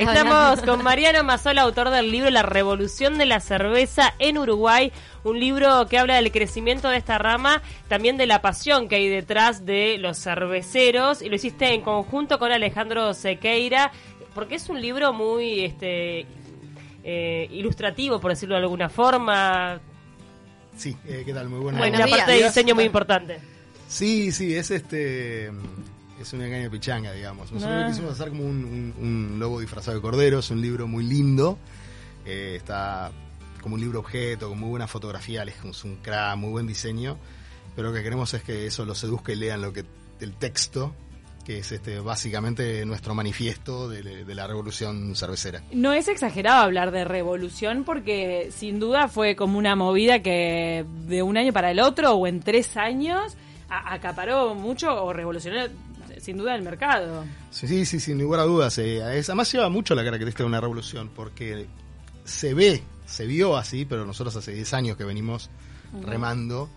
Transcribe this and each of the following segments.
Estamos con Mariano Mazzola, autor del libro La Revolución de la Cerveza en Uruguay, un libro que habla del crecimiento de esta rama, también de la pasión que hay detrás de los cerveceros, y lo hiciste en conjunto con Alejandro Sequeira, porque es un libro muy este, eh, ilustrativo, por decirlo de alguna forma. Sí, eh, ¿qué tal? Muy buena. Bueno, una parte de diseño muy importante. Sí, sí, es este es un engaño de pichanga, digamos. Nosotros ah. quisimos hacer como un, lobo disfrazado de cordero, es un libro muy lindo, eh, está como un libro objeto, con muy buena fotografía, es un cra, muy buen diseño, pero lo que queremos es que eso lo seduzca y lean lo que el texto que es este básicamente nuestro manifiesto de, de, la revolución cervecera. No es exagerado hablar de revolución porque sin duda fue como una movida que de un año para el otro o en tres años acaparó mucho o revolucionó sin duda el mercado. Sí, sí, sí, sin lugar a dudas. Eh, además lleva mucho la característica de una revolución, porque se ve, se vio así, pero nosotros hace 10 años que venimos remando,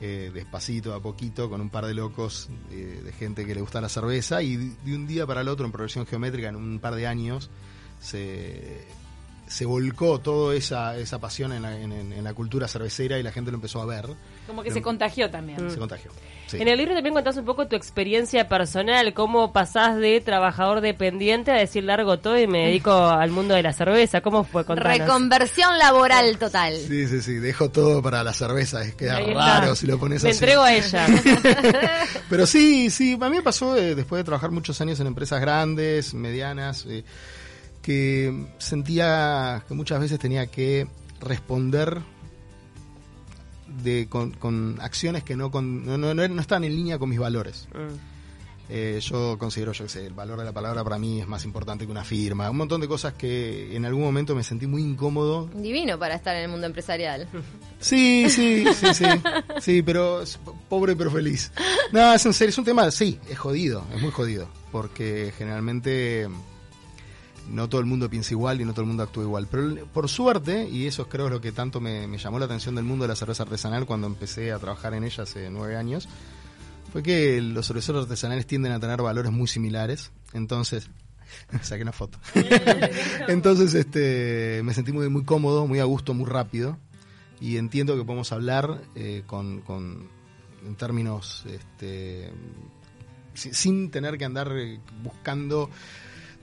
eh, despacito, a poquito, con un par de locos eh, de gente que le gusta la cerveza, y de un día para el otro, en progresión geométrica, en un par de años, se se volcó toda esa, esa pasión en la, en, la, cultura cervecera y la gente lo empezó a ver. Como que se contagió también. Se contagió. En el libro también contás un poco tu experiencia personal, cómo pasás de trabajador dependiente a decir largo todo y me dedico al mundo de la cerveza. ¿Cómo fue? Contanos. Reconversión laboral total. Sí, sí, sí. Dejo todo para la cerveza. Es queda raro si lo pones me así. Me entrego a ella. Pero sí, sí. A mí me pasó eh, después de trabajar muchos años en empresas grandes, medianas. Eh, que sentía que muchas veces tenía que responder de, con, acciones que no, no, no, no, están en línea con mis valores. Mm. Eh, yo considero, yo que sé, el valor de la palabra para mí es más importante que una firma. Un montón de cosas que en algún momento me sentí muy incómodo. Divino para estar en el mundo empresarial. Sí, sí, sí, sí. Sí, pero pobre pero feliz. No, es en serio, es un tema, sí, es jodido, es muy jodido. Porque generalmente no todo el mundo piensa igual y no todo el mundo actúa igual. Pero por suerte, y eso creo es lo que tanto me, llamó la atención del mundo de la cerveza artesanal cuando empecé a trabajar en ella hace nueve años, fue que los cerveceros artesanales tienden a tener valores muy similares. Entonces, saqué una foto. Entonces, este, me sentí muy, muy cómodo, muy a gusto, muy rápido. Y entiendo que podemos hablar eh, con, con, en términos, este, sin tener que andar eh, buscando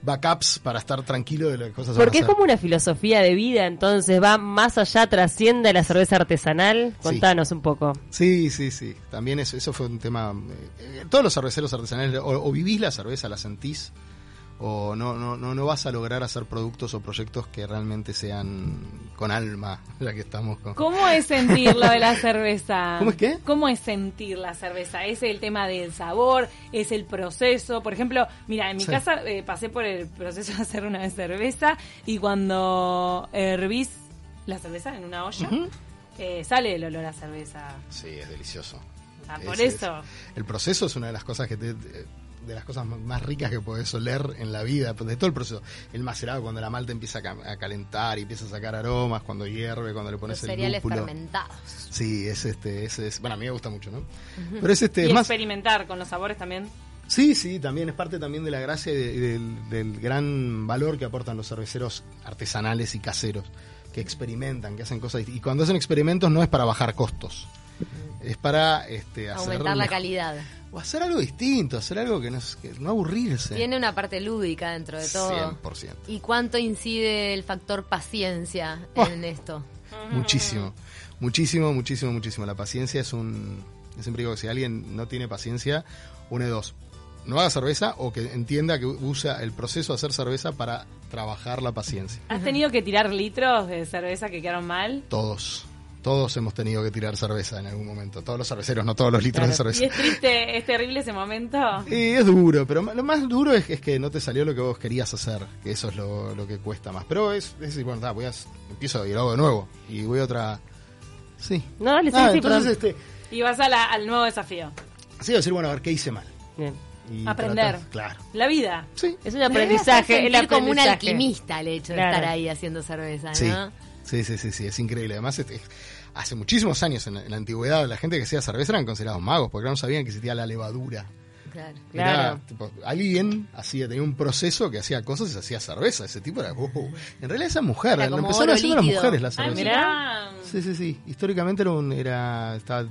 backups para estar tranquilo de las cosas Porque es como una filosofía de vida, entonces va más allá, trasciende la cerveza artesanal. Contanos un poco. Sí, sí, sí. También eso, eso fue un tema. Eh, todos los cerveceros artesanales, o, vivís la cerveza, la sentís, o no, no, no, no vas a lograr hacer productos o proyectos que realmente sean con alma, ya que estamos con... ¿Cómo es sentir lo de la cerveza? ¿Cómo es qué? ¿Cómo es sentir la cerveza? ¿Es el tema del sabor? ¿Es el proceso? Por ejemplo, mira, en mi casa eh, pasé por el proceso de hacer una cerveza y cuando hervís la cerveza en una olla, eh, sale el olor a cerveza. Sí, es delicioso. Ah, por eso. el proceso es una de las cosas que te, de las cosas más ricas que podés oler en la vida, de todo el proceso. El macerado, cuando la malta empieza a calentar y empieza a sacar aromas, cuando hierve, cuando le pones Los el cereales fermentados. Sí, es este, es, bueno, a mí me gusta mucho, ¿no? Pero es este, y más... experimentar con los sabores también. Sí, sí, también es parte también de la gracia y del, gran valor que aportan los cerveceros artesanales y caseros, que experimentan, que hacen cosas. Y cuando hacen experimentos no es para bajar costos, es para este, aumentar la calidad o hacer algo distinto, hacer algo que no, que no aburrirse. Tiene una parte lúdica dentro de todo. 100%. ¿Y cuánto incide el factor paciencia en esto? Muchísimo, muchísimo, muchísimo, muchísimo. La paciencia es un... Yo siempre digo que si alguien no tiene paciencia, une dos. No haga cerveza o que entienda que usa el proceso de hacer cerveza para trabajar la paciencia. ¿Has tenido que tirar litros de cerveza que quedaron mal? Todos. Todos hemos tenido que tirar cerveza en algún momento. Todos los cerveceros, no todos los litros de cerveza. ¿Y es triste, es terrible ese momento? Y es duro, pero lo más duro es, que no te salió lo que vos querías hacer, que eso es lo, que cuesta más. Pero es, decir, bueno, voy a, empiezo y lo hago de nuevo. Y voy a otra... Sí. No, dale, ah, entonces, este, Y vas al nuevo desafío. Sí, decir, bueno, a ver, ¿qué hice mal? Bien. Aprender. claro. La vida. Sí. Es un aprendizaje. Es como un alquimista el hecho de estar ahí haciendo cerveza, ¿no? Sí. Sí, sí, sí, sí, es increíble. Además, hace muchísimos años en la, antigüedad la gente que hacía cerveza eran considerados magos porque no sabían que existía la levadura Claro. alguien hacía, tenía un proceso que hacía cosas y se hacía cerveza. Ese tipo era. Uh, en realidad, esa mujer, lo empezaron haciendo las mujeres la cerveza. sí, sí, sí. Históricamente era. Un, era estaba,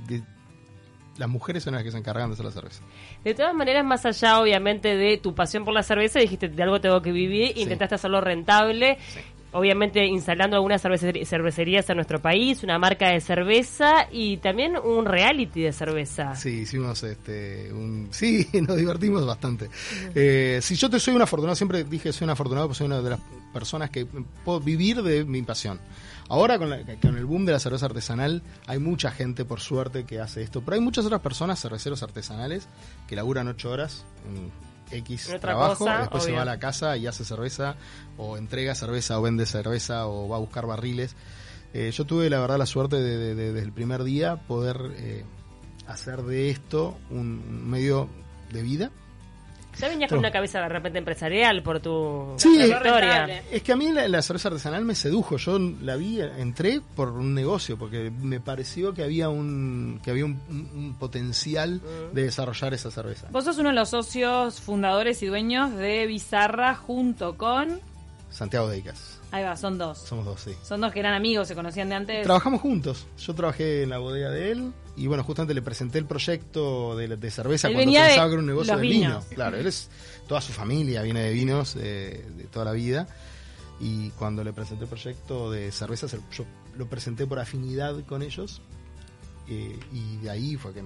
las mujeres son las que se encargan de hacer la cerveza. De todas maneras, más allá, obviamente, de tu pasión por la cerveza, dijiste, de algo tengo que vivir, intentaste hacerlo rentable. Obviamente instalando algunas cervecerías en nuestro país, una marca de cerveza y también un reality de cerveza. Sí, hicimos este, un, sí, nos divertimos bastante. Eh, si yo te soy un afortunado, siempre dije soy un afortunado porque soy una de las personas que puedo vivir de mi pasión. Ahora con, con, el boom de la cerveza artesanal hay mucha gente, por suerte, que hace esto, pero hay muchas otras personas, cerveceros artesanales, que laburan ocho horas X trabajo, después se va a la casa y hace cerveza, o entrega cerveza, o vende cerveza, o va a buscar barriles. Eh, yo tuve la verdad la suerte de, desde el primer día poder eh, hacer de esto un medio de vida ya venías con una cabeza de repente empresarial por tu sí. Es que a mí la, cerveza artesanal me sedujo. Yo la vi, entré por un negocio porque me pareció que había un que había un, potencial mm. de desarrollar esa cerveza. Vos sos uno de los socios fundadores y dueños de Bizarra junto con Santiago Deicas. Ahí va, son dos. Somos dos, sí. Son dos que eran amigos, se conocían de antes. Trabajamos juntos. Yo trabajé en la bodega de él y bueno, justamente le presenté el proyecto de, de cerveza cuando pensaba que era un negocio de vino. Claro, él es, toda su familia viene de vinos de toda la vida. Y cuando le presenté el proyecto de cerveza, yo lo presenté por afinidad con ellos. Eh, y de ahí fue que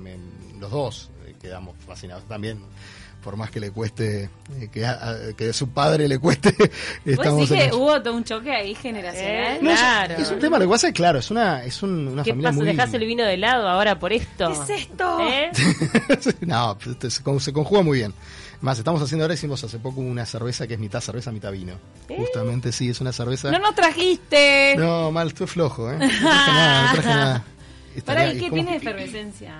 los dos eh, quedamos fascinados también por más que le cueste, eh, que, a, que su padre le cueste. Estamos sí que hubo todo un choque ahí generacional. claro. Es, un tema, lo que pasa es claro, es una, es un, una ¿Qué familia pasa? ¿Dejás el vino de lado ahora por esto? ¿Qué es esto? ¿Eh? no, se, conjuga muy bien. Más, estamos haciendo ahora, hicimos hace poco una cerveza que es mitad cerveza, mitad vino. ¿Eh? Justamente, sí, es una cerveza. ¡No nos trajiste! No, mal, estuve flojo, ¿eh? No traje nada, no traje nada. ¿Para qué tiene efervescencia?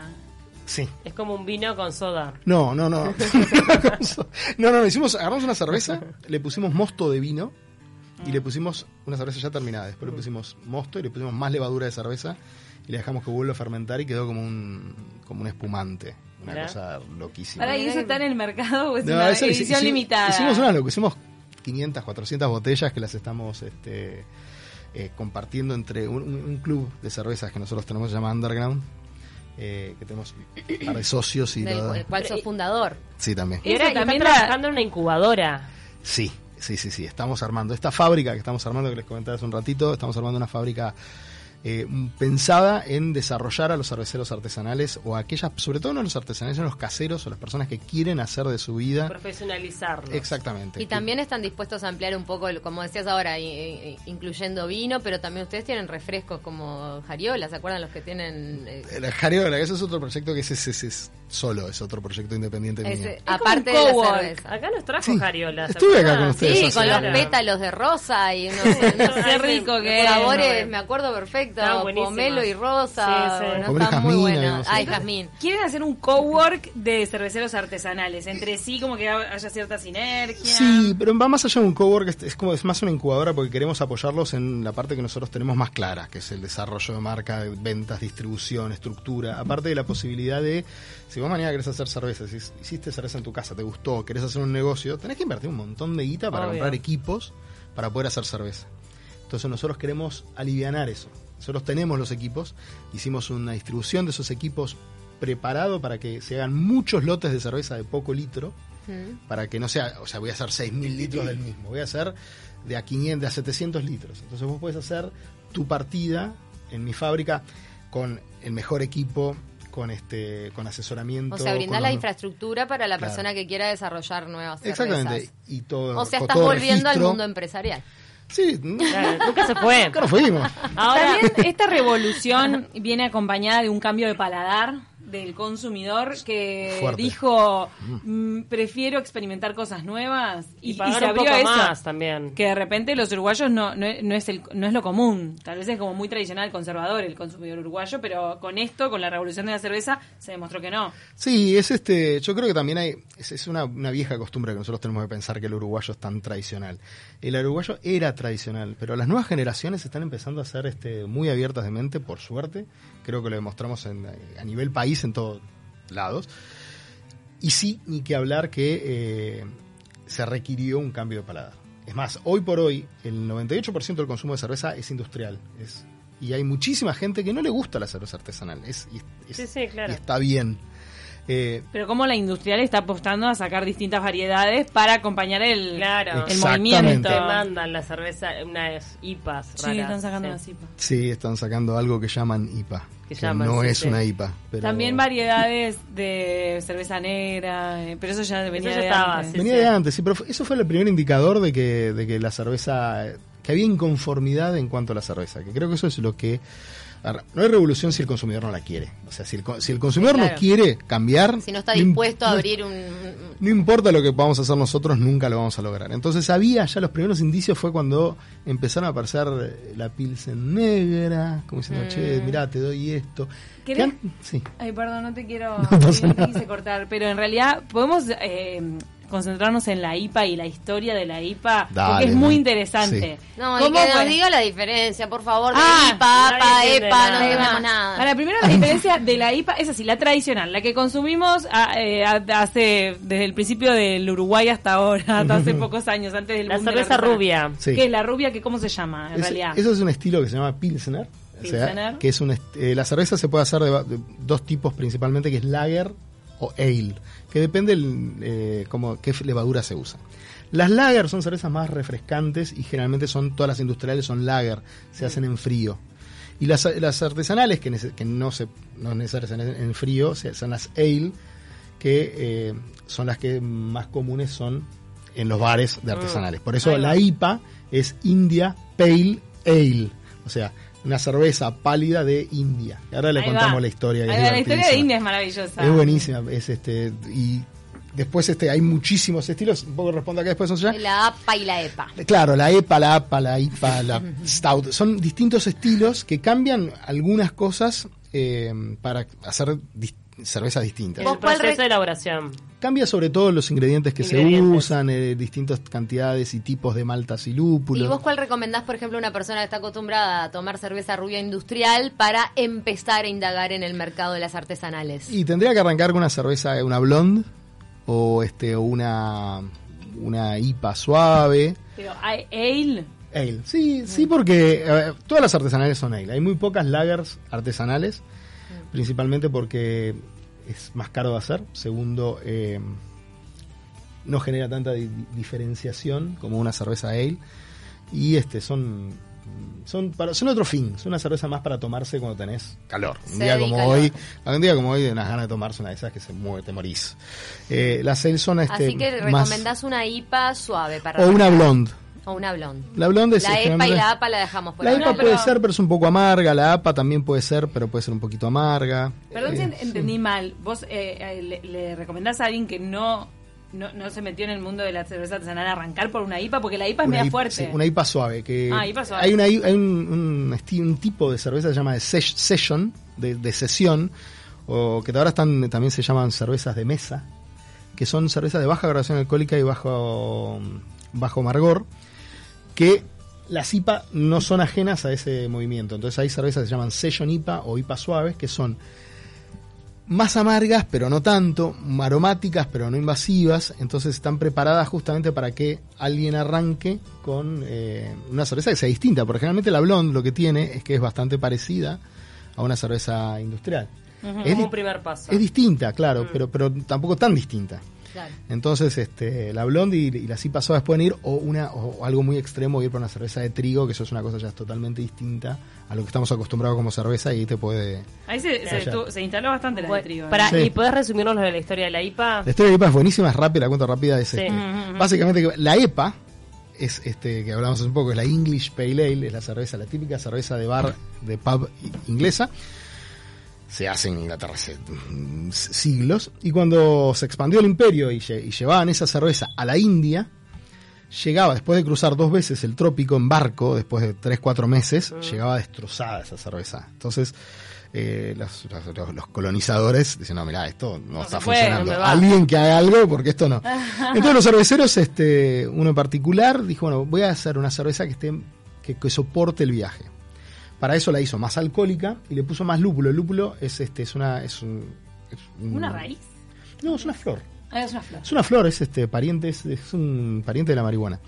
Sí. Es como un vino con soda. No, no, no. no, no, hicimos, agarramos una cerveza, le pusimos mosto de vino y le pusimos una cerveza ya terminada. Después le pusimos mosto y le pusimos más levadura de cerveza y le dejamos que vuelva a fermentar y quedó como un, como un espumante. Una cosa loquísima. Ahora, ¿y eso está en el mercado es una edición limitada? Hicimos una, lo hicimos 500, 400 botellas que las estamos este, eh, compartiendo entre un, un, club de cervezas que nosotros tenemos, se llama Underground, eh, que tenemos par de socios y Del cual sos fundador. Sí, también. Y ahora también trabajando en una incubadora. Sí, sí, sí, sí. Estamos armando esta fábrica que estamos armando, que les comentaba hace un ratito, estamos armando una fábrica eh, pensada en desarrollar a los cerveceros artesanales o a aquellas, sobre todo no los artesanales, sino los caseros o las personas que quieren hacer de su vida. Profesionalizarlo. Exactamente. Y también están dispuestos a ampliar un poco, como decías ahora, incluyendo vino, pero también ustedes tienen refrescos como Jariola, ¿se acuerdan los que tienen? Eh? La Jariola, ese es otro proyecto que es, es, es, solo, es otro proyecto independiente mío. aparte de la cerveza. Acá nos trajo Jariola. Estuve acá con ustedes. Sí, con los pétalos de rosa y unos, Qué rico que sabores, me acuerdo perfecto pomelo y rosa. Sí, está muy bueno. Ay, jazmín. Quieren hacer un cowork de cerveceros artesanales. Entre sí, como que haya cierta sinergia. Sí, pero va más allá de un cowork. Es, como es más una incubadora porque queremos apoyarlos en la parte que nosotros tenemos más clara, que es el desarrollo de marca, ventas, distribución, estructura. Aparte de la posibilidad de, si vos mañana querés hacer cerveza, si hiciste cerveza en tu casa, te gustó, querés hacer un negocio, tenés que invertir un montón de guita para comprar equipos para poder hacer cerveza. Entonces nosotros queremos aliviar eso. Nosotros tenemos los equipos, hicimos una distribución de esos equipos preparado para que se hagan muchos lotes de cerveza de poco litro, mm. para que no sea, o sea, voy a hacer 6.000 litros del mismo, voy a hacer de a 500, de a 700 litros. Entonces vos puedes hacer tu partida en mi fábrica con el mejor equipo, con este con asesoramiento. O sea, brindar la infraestructura para la persona que quiera desarrollar nuevas cervezas. Exactamente. Y todo, o sea, estás volviendo al mundo empresarial. Sí, nunca se fue. Nunca fuimos. Ahora, También esta revolución viene acompañada de un cambio de paladar del consumidor que dijo mm, prefiero experimentar cosas nuevas y, y, se abrió eso, más también. Que de repente los uruguayos no, no, es el, no es lo común. Tal vez es como muy tradicional conservador el consumidor uruguayo pero con esto con la revolución de la cerveza se demostró que no. Sí es este yo creo que también hay es, una, una, vieja costumbre que nosotros tenemos que pensar que el uruguayo es tan tradicional. El uruguayo era tradicional pero las nuevas generaciones están empezando a ser este muy abiertas de mente por suerte creo que lo demostramos en, a nivel país en todos lados. Y sí, ni que hablar que eh, se requirió un cambio de paladar. Es más, hoy por hoy el 98% del consumo de cerveza es industrial. Es, y hay muchísima gente que no le gusta la cerveza artesanal. Es, es- Sí, sí, claro. y está bien. Eh, Pero como la industrial está apostando a sacar distintas variedades para acompañar el, Claro. el movimiento. Te mandan la cerveza, unas IPAs Sí, raras. están sacando sí. la cipa. sí, están sacando algo que llaman IPA. Que que llaman, no sí, es sí. una IPA. Pero También variedades de cerveza negra, eh, pero eso ya venía ya de estaba, antes. sí. Venía de antes, sí, pero fue- eso fue el primer indicador de que, de que la cerveza, que había inconformidad en cuanto a la cerveza, que creo que eso es lo que... No hay revolución si el consumidor no la quiere. O sea, si el, si el consumidor Claro. no quiere cambiar... Si no está no dispuesto a abrir un... No importa lo que podamos hacer nosotros, nunca lo vamos a lograr. Entonces había ya los primeros indicios fue cuando empezaron a aparecer eh, la pilsen negra, como diciendo, che, Mm. mirá, te doy esto. ¿Querés? Sí. Ay, perdón, no te quiero. No te quise cortar, pero en realidad podemos eh, concentrarnos en la IPA y la historia de la IPA, porque es muy interesante. No, y ¿Cómo que nos diga la diferencia, por favor, de Ah, IPA, APA, EPA, nada. no entendemos nada. Para primero la diferencia de la IPA es así, la tradicional, la que consumimos a- eh, a- hace desde el principio del Uruguay hasta ahora, hasta hace pocos años, antes del La boom de cerveza rubia. Sí. Que es la rubia, que cómo se llama en Es- realidad. Eso es un estilo que se llama Pilsner. o sea, que es un eh, la cerveza se puede hacer de dos tipos principalmente, que es lager o ale, que depende el, eh, como, qué levadura se usa. Las lager son cervezas más refrescantes y generalmente son todas las industriales son lager, se hacen en frío. Y las, las artesanales, que, nece- que no se no necesariamente en frío, se- son las ale, que eh, son las que más comunes son en los bares de artesanales. Por eso la IPA es India Pale Ale, o sea, una cerveza pálida de India. Y ahora le Ahí contamos va. la historia. que Ahí es va, la historia de. India es maravillosa. Es buenísima, es este y después este hay muchísimos estilos, un poco respondo acá después ya. La APA y la EPA. Claro, la EPA, la APA, la IPA, la Stout, son distintos estilos que cambian algunas cosas eh, para hacer dis- cervezas distintas. El ¿Vos cuál proceso de elaboración. Cambia sobre todo los ingredientes que se usan, eh, distintas cantidades y tipos de maltas y ¿Y lúpulos. vos cuál recomendás, por ejemplo, a una persona que está acostumbrada a tomar cerveza rubia industrial para empezar a indagar en el mercado de las artesanales? Y tendría que arrancar con una cerveza, una blonde o este o una una IPA suave. Pero hay ale. Ale. Sí, sí, porque eh, todas las artesanales son ale. Hay muy pocas lagers artesanales, principalmente porque es más caro de hacer. Segundo, eh, no genera tanta di- diferenciación como una cerveza ale. Y este son son para, son otro fin. Son una cerveza más para tomarse cuando tenés calor. Un día como calor. hoy, un día como hoy, unas ganas de tomarse una de esas que se mueve, te morís. Eh, las ale son este Así que más- recomendás una IPA suave para o una blonde. O una blonde. La blonde es La EPA y la APA la dejamos por la ahora. No, puede pero- ser, pero es un poco amarga. La APA también puede ser, pero puede ser un poquito amarga. Perdón Eh, si ent- entendí mal. ¿Vos eh, eh, le, le recomendás a alguien que no, no, no se metió en el mundo de la cerveza artesanal arrancar por una IPA? Porque la IPA es una media IPA, fuerte. sí, una IPA suave. Que Ah, IPA suave. Hay, una, hay un, un esti- un tipo de cerveza que se llama de ses- session, de, de sesión, o que ahora están, también se llaman cervezas de mesa, que son cervezas de baja graduación alcohólica y bajo, bajo amargor, que las IPA no son ajenas a ese movimiento. Entonces hay cervezas que se llaman Session IPA o IPA suaves, que son más amargas, pero no tanto, aromáticas, pero no invasivas, entonces están preparadas justamente para que alguien arranque con eh, una cerveza que sea distinta, porque generalmente la blonde lo que tiene es que es bastante parecida a una cerveza industrial. es, Como un primer paso. es distinta, claro, Mm. pero, pero tampoco tan distinta. Claro. Entonces, este, la blonde y, y las IPA suaves pueden ir, o una o algo muy extremo, ir por una cerveza de trigo, que eso es una cosa ya totalmente distinta a lo que estamos acostumbrados como cerveza, y ahí te puede... Ahí se, se, se instaló bastante la de trigo. ¿eh? para, Sí. ¿Y podés resumirnos lo de la historia de la IPA? La historia de la IPA es buenísima, es rápida, la cuento rápida. Es Sí. este. Básicamente, que la EPA, es este que hablamos hace un poco, es la English Pale Ale, es la cerveza, la típica cerveza de bar, de pub inglesa. Se hace en Inglaterra hace mm, siglos. Y cuando se expandió el imperio y, lle- y llevaban esa cerveza a la India, llegaba después de cruzar dos veces el trópico en barco, después de tres, cuatro meses, llegaba destrozada esa cerveza. Entonces, eh, los, los- los colonizadores dicen, no, mira, esto no, está funcionando. no me va". Alguien que haga algo, porque esto no. Entonces los cerveceros, este, uno en particular, dijo, bueno, voy a hacer una cerveza que esté, que, que soporte el viaje. Para eso la hizo más alcohólica y le puso más lúpulo. El lúpulo es este, es una, es un, es un- ¿Una raíz? No, es una flor. Ah, es una flor. Es una flor, es este pariente, es, es un pariente de la marihuana,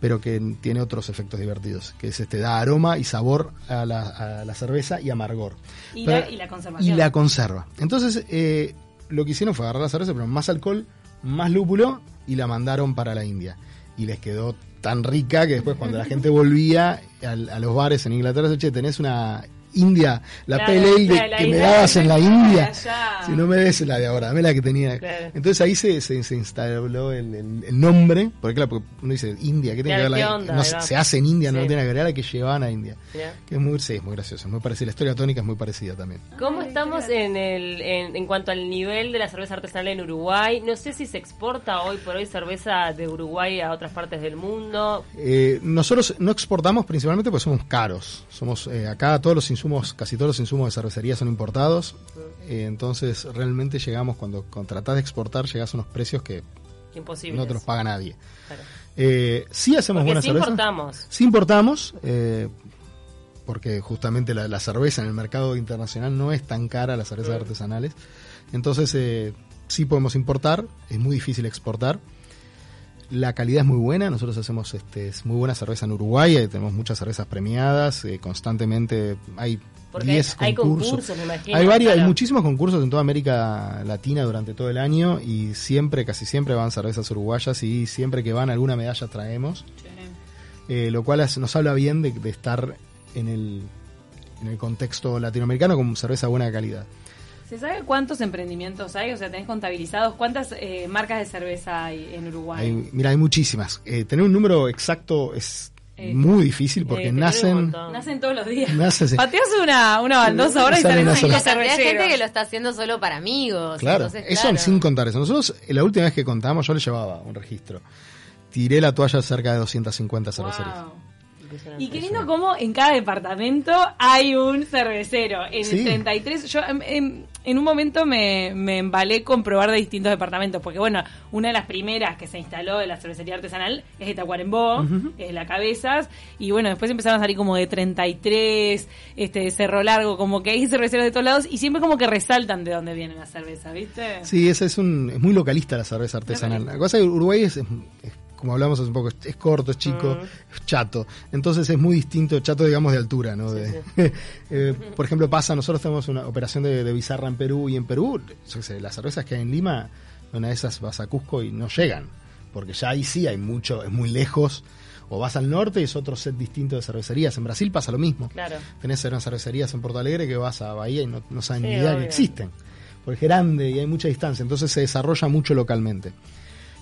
pero que tiene otros efectos divertidos, que es este da aroma y sabor a la, a la cerveza y amargor. Y, Pero- la, y la conservación. y la conserva. Entonces, eh, lo que hicieron fue agarrar la cerveza, pero más alcohol, más lúpulo, y la mandaron para la India. Y les quedó tan rica que después cuando la gente volvía al- a, los bares en Inglaterra, che, tenés una India, la Claro, de- la que me dabas en la India. Allá. Si no me des la de ahora, dame la que tenía. Claro. Entonces ahí se, se, se instaló el, el- el nombre, porque claro, porque uno dice India, ¿qué tiene Claro, que ver ¿qué la onda? no se, hace en India, no tiene que ver la que llevaban a India. Que es muy, sí, es muy gracioso, es muy parecida. La historia tónica es muy parecida también. ¿Cómo estamos en, el, en, en cuanto al nivel de la cerveza artesanal en Uruguay? No sé si se exporta hoy por hoy cerveza de Uruguay a otras partes del mundo. Eh, nosotros no exportamos principalmente porque somos caros. Somos eh, acá todos los insumos, casi todos los insumos de cervecería son importados. Eh, entonces realmente llegamos cuando, cuando tratás de exportar llegas a unos precios que Imposible. no te los paga nadie. Claro. Eh, sí hacemos Porque buena sí cerveza. importamos. Sí importamos, eh, porque justamente la, la cerveza en el mercado internacional no es tan cara, las cervezas artesanales. Entonces, sí podemos importar, es muy difícil exportar. La calidad es muy buena, nosotros hacemos este, es muy buena cerveza en Uruguay, eh, tenemos muchas cervezas premiadas, eh, constantemente hay Porque 10 hay concursos. concursos, me imagino. Hay, varios, hay muchísimos concursos en toda América Latina durante todo el año y siempre, casi siempre van cervezas uruguayas y siempre que van alguna medalla traemos eh, lo cual es- nos habla bien de, de estar en el, en el contexto latinoamericano con cerveza de buena calidad. ¿Se sabe cuántos emprendimientos hay? O sea, ¿tenés contabilizados cuántas eh, marcas de cerveza hay en Uruguay? Hay- mira, hay muchísimas. Eh, tener un número exacto es Eh, muy difícil porque Eh, nacen... Nacen todos los días. Nacen, sí. Pateas una, una baldosa ahora y Sale salen una cinco sola. La cantidad de gente que lo está haciendo solo para amigos. Claro, entonces, eso claro. sin contar eso. Nosotros, eh, la última vez que contamos, yo le llevaba un registro. Tiré la toalla cerca de 250 cervecerías. Wow. Y qué lindo cómo en cada departamento hay un cervecero. En Sí. 33, yo em, em, en un momento me, me embalé con probar de distintos departamentos, porque bueno, una de las primeras que se instaló de la cervecería artesanal es de Tacuarembó, es la Cabezas, y bueno, después empezaron a salir como de 33, este de Cerro Largo, como que hay cerveceros de todos lados, y siempre como que resaltan de dónde viene la cerveza, ¿viste? Sí, esa es, un, es muy localista la cerveza artesanal. La cosa es que Uruguay es, es- es, como hablamos hace un poco, es, es corto, es chico, es chato. Entonces es muy distinto, chato digamos de altura, ¿no? De- eh, por ejemplo, pasa, nosotros tenemos una operación de, de bizarra en Perú y en Perú, yo qué sé, las cervezas que hay en Lima, una de esas vas a Cusco y no llegan, porque ya ahí sí hay mucho, es muy lejos. O vas al norte y es otro set distinto de cervecerías. En Brasil pasa lo mismo. Claro. Tenés unas cervecerías en Porto Alegre que vas a Bahía y no, no saben Sí, ni idea que existen. Porque es grande y hay mucha distancia, entonces se desarrolla mucho localmente.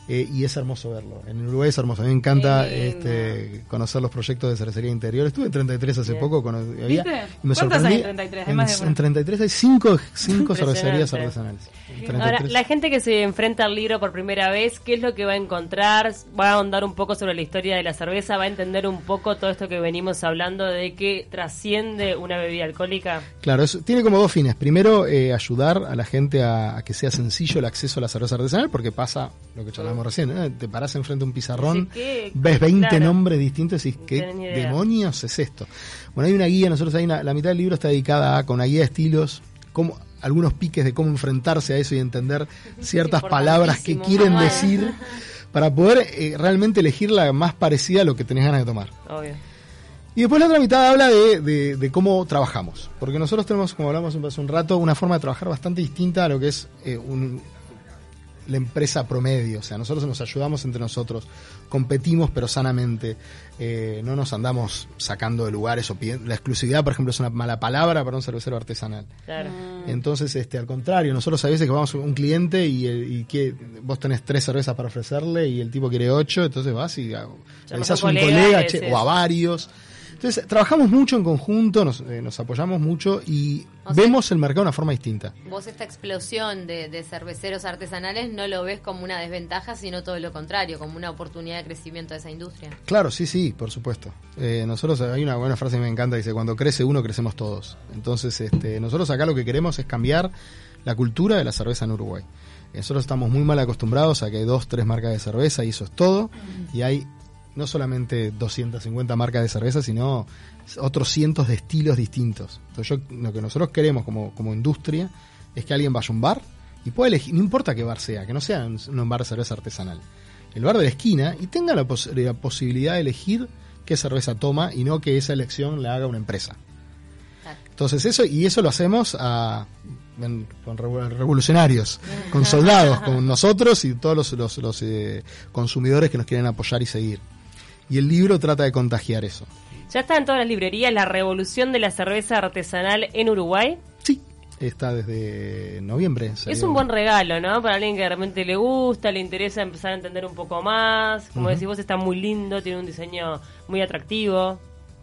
Eh, y es hermoso verlo. En Uruguay es hermoso. A mí me encanta este, conocer los proyectos de cervecería interior. Estuve en 33 hace Bien. poco. cono- había- ¿Viste? y me ¿Cuántas sorprendí. hay en 33? Hay En, en 33 hay 5 cinco cervecerías artesanales. Ahora, 33. la gente que se enfrenta al libro por primera vez, ¿qué es lo que va a encontrar? Va a ahondar un poco sobre la historia de la cerveza, va a entender un poco todo esto que venimos hablando de que trasciende una bebida alcohólica. Claro, eso tiene como dos fines. Primero, eh, ayudar a la gente a, a que sea sencillo el acceso a la cerveza artesanal, porque pasa lo que charlamos recién. ¿eh? Te parás enfrente de un pizarrón, ves 20 Claro. nombres distintos y decís, No ¿qué demonios es esto? Bueno, hay una guía, nosotros hay una- la mitad del libro está dedicada a, con una guía de estilos, cómo, algunos piques de cómo enfrentarse a eso y entender ciertas palabras que quieren decir para poder eh, realmente elegir la más parecida a lo que tenés ganas de tomar. Obvio. Y después la otra mitad habla de, de- de cómo trabajamos. Porque nosotros tenemos, como hablamos hace un rato, una forma de trabajar bastante distinta a lo que es eh, un- la empresa promedio. O sea, nosotros nos ayudamos entre nosotros, competimos pero sanamente. Eh, no nos andamos sacando de lugares o. La exclusividad, por ejemplo, es una mala palabra para un cervecero artesanal. Claro. Entonces, este, al contrario, nosotros a veces que vamos a un cliente y, el- y que vos tenés tres cervezas para ofrecerle y el tipo quiere ocho, entonces vas y ah, avisás a un colega che, o a varios. Entonces, trabajamos mucho en conjunto, nos, eh, nos apoyamos mucho y O sea- vemos el mercado de una forma distinta. Vos esta explosión de, de cerveceros artesanales no lo ves como una desventaja, sino todo lo contrario, como una oportunidad de crecimiento de esa industria. Claro, sí, sí, por supuesto. Eh, nosotros, hay una buena frase que me encanta, dice, cuando crece uno, crecemos todos. Entonces, este, nosotros acá lo que queremos es cambiar la cultura de la cerveza en Uruguay. Nosotros estamos muy mal acostumbrados a que hay dos, tres marcas de cerveza y eso es todo. Y hay no solamente 250 marcas de cerveza, sino otros cientos de estilos distintos. Entonces, yo, lo que nosotros queremos como, como industria es que alguien vaya a un bar y pueda elegir, no importa qué bar sea, que no sea un, un bar de cerveza artesanal, el bar de la esquina y tenga la, pos- la posibilidad de elegir qué cerveza toma y no que esa elección la haga una empresa. Entonces eso, y eso lo hacemos a- en- con revo- revolucionarios, con soldados, con nosotros y todos los, los- los, eh, consumidores que nos quieren apoyar y seguir. Y el libro trata de contagiar eso. Ya está en todas las librerías la revolución de la cerveza artesanal en Uruguay. Sí, está desde noviembre. Es un buen regalo, ¿no? Para alguien que realmente le gusta, le interesa empezar a entender un poco más. Como decís vos, está muy lindo, tiene un diseño muy atractivo.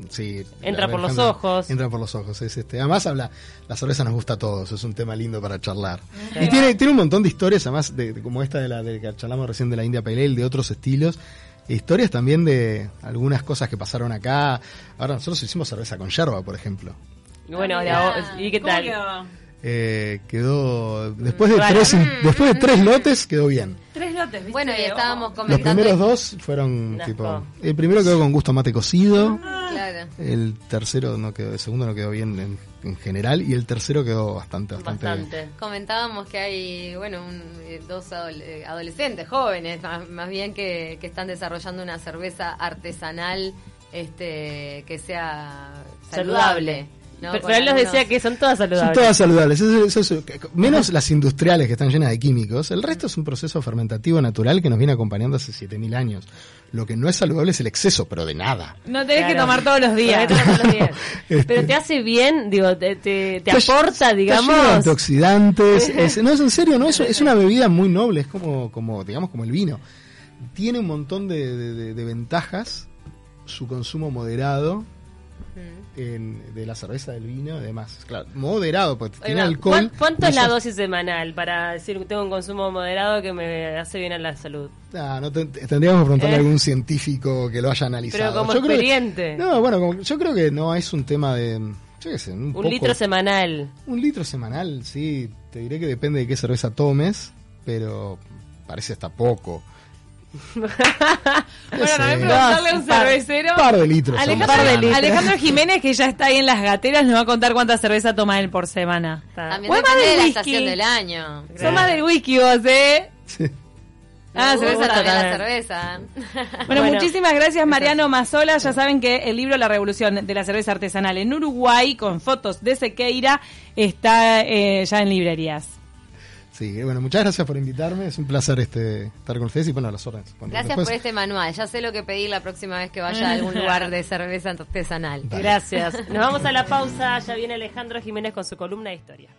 Sí, Entra por los ojos. Entra por los ojos, es este. Además habla, la cerveza nos gusta a todos, es un tema lindo para charlar. Y tiene, tiene un montón de historias, además de, de- como esta de la de que charlamos recién de la India Pale Ale, de otros estilos. Historias también de algunas cosas que pasaron acá. Ahora nosotros hicimos cerveza con yerba, por ejemplo. Y bueno, la- ¿y qué ¿cómo tal? quedó? Eh, quedó después de Vale. tres después de tres lotes quedó bien. Bueno, y estábamos Oh. Los comentando. primeros dos fueron tipo el primero quedó con gusto a mate cocido. Claro. El tercero no quedó, el segundo no quedó bien en, en general y el tercero quedó bastante, bastante, bien. Bastante. Comentábamos que hay, bueno, un- eh, dos adole- eh, adolescentes, jóvenes, más, más bien que, que están desarrollando una cerveza artesanal este que sea saludable. ¿No? Pero, pero él nos decía que son todas Son saludables. todas saludables, eso- eso- eso- menos las industriales que están llenas de químicos. El resto es un proceso fermentativo natural que nos viene acompañando hace 7000 años. Lo que no es saludable es el exceso, pero de nada. No tenés que Claro. tomar todos los días. Pero todos los días. Este- Pero te hace bien, digo, te, te, te aporta, digamos. antioxidantes. es- no, es en serio, no, es, es una bebida muy noble, es como, como digamos, como el vino. Tiene un montón de, de- de- de ventajas, su consumo moderado. En- de la cerveza, del vino, además. Claro, moderado, porque tiene alcohol. ¿Cuán- ¿Cuánto es la dosis semanal para decir que tengo un consumo moderado que me hace bien a la salud? Ah, no te- tendríamos que preguntarle Eh. a algún científico que lo haya analizado. Pero como Yo que- no, bueno, como- yo creo que no es un tema de. Yo qué sé, un, Un poco- litro semanal. Un litro semanal, sí. Te diré que depende de qué cerveza tomes, pero parece hasta poco. Bueno, también preguntarle a un par- cervecero. Un par de litros. Alejandro, por par de semana. litros. Alejandro Jiménez, que ya está ahí en las gateras, nos va a contar cuánta cerveza toma él por semana. También depende de del la whisky. estación del año. Son más del whisky vos, ¿eh? Sí. Ah, cerveza también la cerveza. Bueno, Bueno. muchísimas gracias Mariano Mazola. Ya saben que el libro La Revolución de la Cerveza Artesanal en Uruguay, con fotos de Sequeira, está eh, ya en librerías. Sí, bueno, muchas gracias por invitarme. Es un placer este estar con ustedes y bueno, a las órdenes. Gracias después- por este manual. Ya sé lo que pedir la próxima vez que vaya a algún lugar de cerveza artesanal. Dale. Gracias. Nos vamos a la pausa. Ya viene Alejandro Jiménez con su columna de historia.